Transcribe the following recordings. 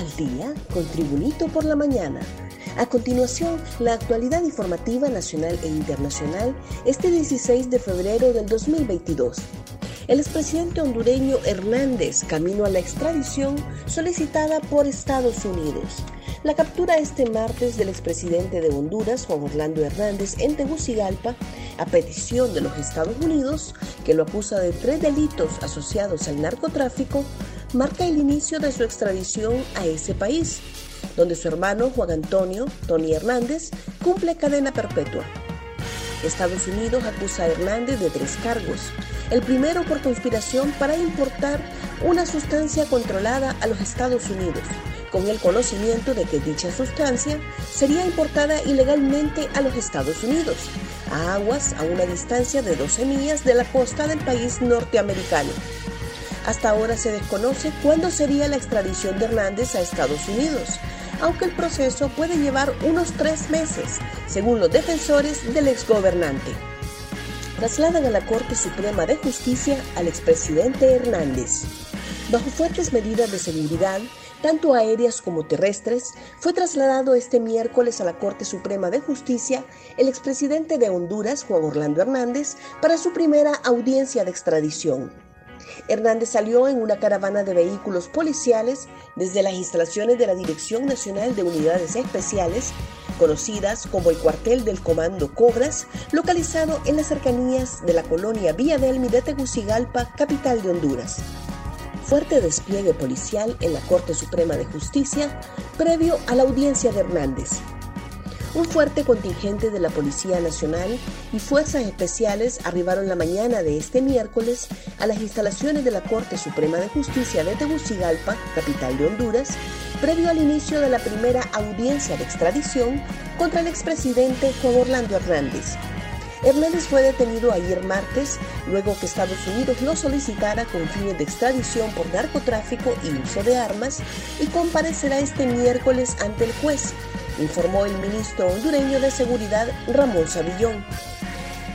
al día con Tribunito por la mañana. A continuación, la actualidad informativa nacional e internacional este 16 de febrero del 2022. El expresidente hondureño Hernández camino a la extradición solicitada por Estados Unidos. La captura este martes del expresidente de Honduras, Juan Orlando Hernández, en Tegucigalpa, a petición de los Estados Unidos, que lo acusa de tres delitos asociados al narcotráfico, marca el inicio de su extradición a ese país, donde su hermano Juan Antonio, Tony Hernández, cumple cadena perpetua. Estados Unidos acusa a Hernández de tres cargos. El primero por conspiración para importar una sustancia controlada a los Estados Unidos con el conocimiento de que dicha sustancia sería importada ilegalmente a los Estados Unidos, a aguas a una distancia de 12 millas de la costa del país norteamericano. Hasta ahora se desconoce cuándo sería la extradición de Hernández a Estados Unidos, aunque el proceso puede llevar unos tres meses, según los defensores del exgobernante. Trasladan a la Corte Suprema de Justicia al expresidente Hernández. Bajo fuertes medidas de seguridad, tanto aéreas como terrestres, fue trasladado este miércoles a la Corte Suprema de Justicia el expresidente de Honduras, Juan Orlando Hernández, para su primera audiencia de extradición. Hernández salió en una caravana de vehículos policiales desde las instalaciones de la Dirección Nacional de Unidades Especiales, conocidas como el cuartel del Comando Cobras, localizado en las cercanías de la colonia Villa Delmi de Tegucigalpa, capital de Honduras fuerte despliegue policial en la Corte Suprema de Justicia previo a la audiencia de Hernández. Un fuerte contingente de la Policía Nacional y Fuerzas Especiales arribaron la mañana de este miércoles a las instalaciones de la Corte Suprema de Justicia de Tegucigalpa, capital de Honduras, previo al inicio de la primera audiencia de extradición contra el expresidente Juan Orlando Hernández, Hernández fue detenido ayer martes luego que Estados Unidos lo solicitara con fines de extradición por narcotráfico y uso de armas y comparecerá este miércoles ante el juez, informó el ministro hondureño de Seguridad Ramón Savillón.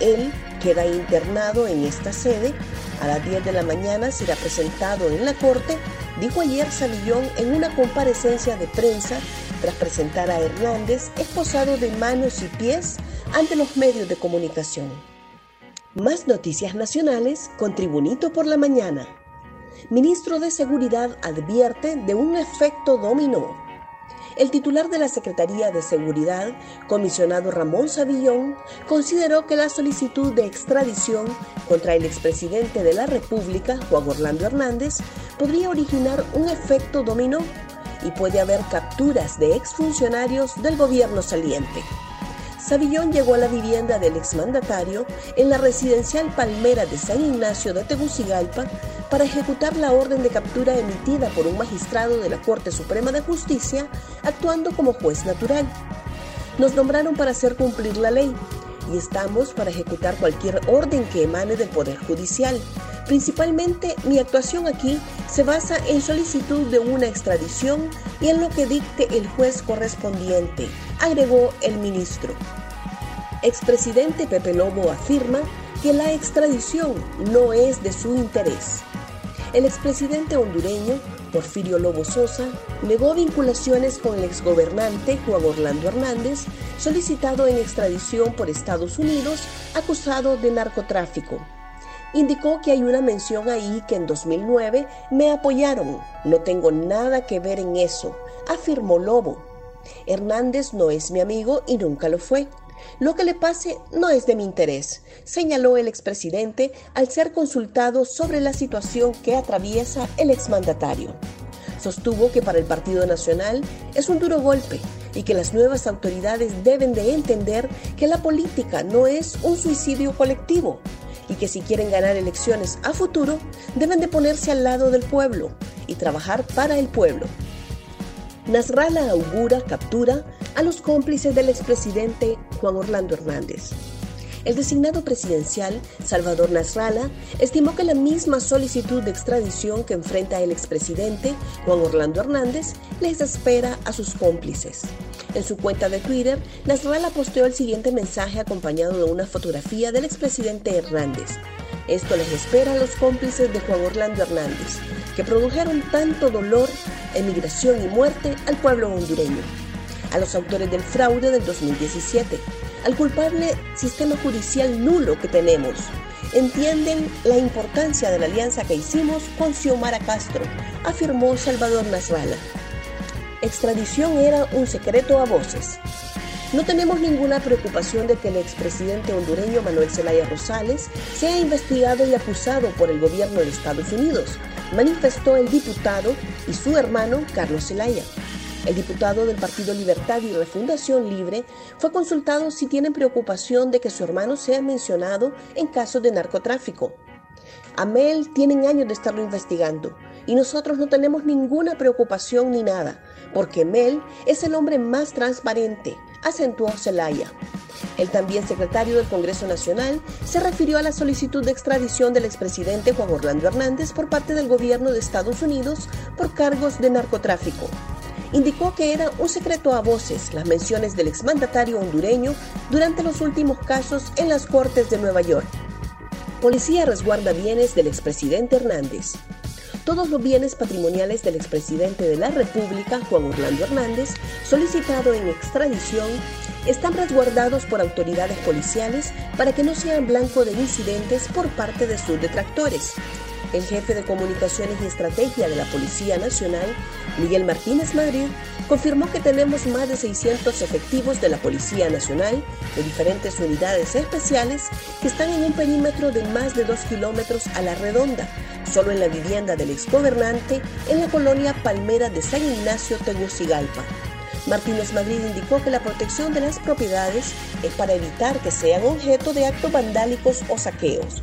Él queda internado en esta sede. A las 10 de la mañana será presentado en la corte, dijo ayer Savillón en una comparecencia de prensa tras presentar a Hernández esposado de manos y pies ante los medios de comunicación. Más noticias nacionales con Tribunito por la Mañana. Ministro de Seguridad advierte de un efecto dominó. El titular de la Secretaría de Seguridad, comisionado Ramón Savillón, consideró que la solicitud de extradición contra el expresidente de la República, Juan Orlando Hernández, podría originar un efecto dominó y puede haber capturas de exfuncionarios del gobierno saliente. Savillón llegó a la vivienda del exmandatario en la residencial Palmera de San Ignacio de Tegucigalpa para ejecutar la orden de captura emitida por un magistrado de la Corte Suprema de Justicia, actuando como juez natural. Nos nombraron para hacer cumplir la ley y estamos para ejecutar cualquier orden que emane del Poder Judicial. Principalmente mi actuación aquí se basa en solicitud de una extradición y en lo que dicte el juez correspondiente, agregó el ministro. Expresidente Pepe Lobo afirma que la extradición no es de su interés. El expresidente hondureño, Porfirio Lobo Sosa, negó vinculaciones con el exgobernante Juan Orlando Hernández, solicitado en extradición por Estados Unidos, acusado de narcotráfico. Indicó que hay una mención ahí que en 2009 me apoyaron. No tengo nada que ver en eso, afirmó Lobo. Hernández no es mi amigo y nunca lo fue. Lo que le pase no es de mi interés, señaló el expresidente al ser consultado sobre la situación que atraviesa el exmandatario. Sostuvo que para el Partido Nacional es un duro golpe y que las nuevas autoridades deben de entender que la política no es un suicidio colectivo y que si quieren ganar elecciones a futuro deben de ponerse al lado del pueblo y trabajar para el pueblo. Nasralla augura captura a los cómplices del expresidente Juan Orlando Hernández. El designado presidencial, Salvador Nasralla, estimó que la misma solicitud de extradición que enfrenta el expresidente Juan Orlando Hernández les espera a sus cómplices. En su cuenta de Twitter, Nasralla posteó el siguiente mensaje acompañado de una fotografía del expresidente Hernández. Esto les espera a los cómplices de Juan Orlando Hernández, que produjeron tanto dolor emigración y muerte al pueblo hondureño. A los autores del fraude del 2017, al culpable sistema judicial nulo que tenemos, entienden la importancia de la alianza que hicimos con Xiomara Castro, afirmó Salvador Nasralla. Extradición era un secreto a voces. No tenemos ninguna preocupación de que el expresidente hondureño Manuel Zelaya Rosales sea investigado y acusado por el gobierno de Estados Unidos, manifestó el diputado y su hermano Carlos Zelaya. El diputado del Partido Libertad y Refundación Libre fue consultado si tienen preocupación de que su hermano sea mencionado en casos de narcotráfico. A Mel tienen años de estarlo investigando y nosotros no tenemos ninguna preocupación ni nada, porque Mel es el hombre más transparente, acentuó Zelaya. El también secretario del Congreso Nacional se refirió a la solicitud de extradición del expresidente Juan Orlando Hernández por parte del gobierno de Estados Unidos por cargos de narcotráfico. Indicó que era un secreto a voces las menciones del exmandatario hondureño durante los últimos casos en las Cortes de Nueva York. Policía resguarda bienes del expresidente Hernández. Todos los bienes patrimoniales del expresidente de la República, Juan Orlando Hernández, solicitado en extradición, están resguardados por autoridades policiales para que no sean blanco de incidentes por parte de sus detractores. El jefe de Comunicaciones y Estrategia de la Policía Nacional, Miguel Martínez Madrid, confirmó que tenemos más de 600 efectivos de la Policía Nacional de diferentes unidades especiales que están en un perímetro de más de 2 kilómetros a la redonda, solo en la vivienda del exgobernante en la colonia Palmera de San Ignacio, Tegucigalpa. Martínez Madrid indicó que la protección de las propiedades es para evitar que sean objeto de actos vandálicos o saqueos.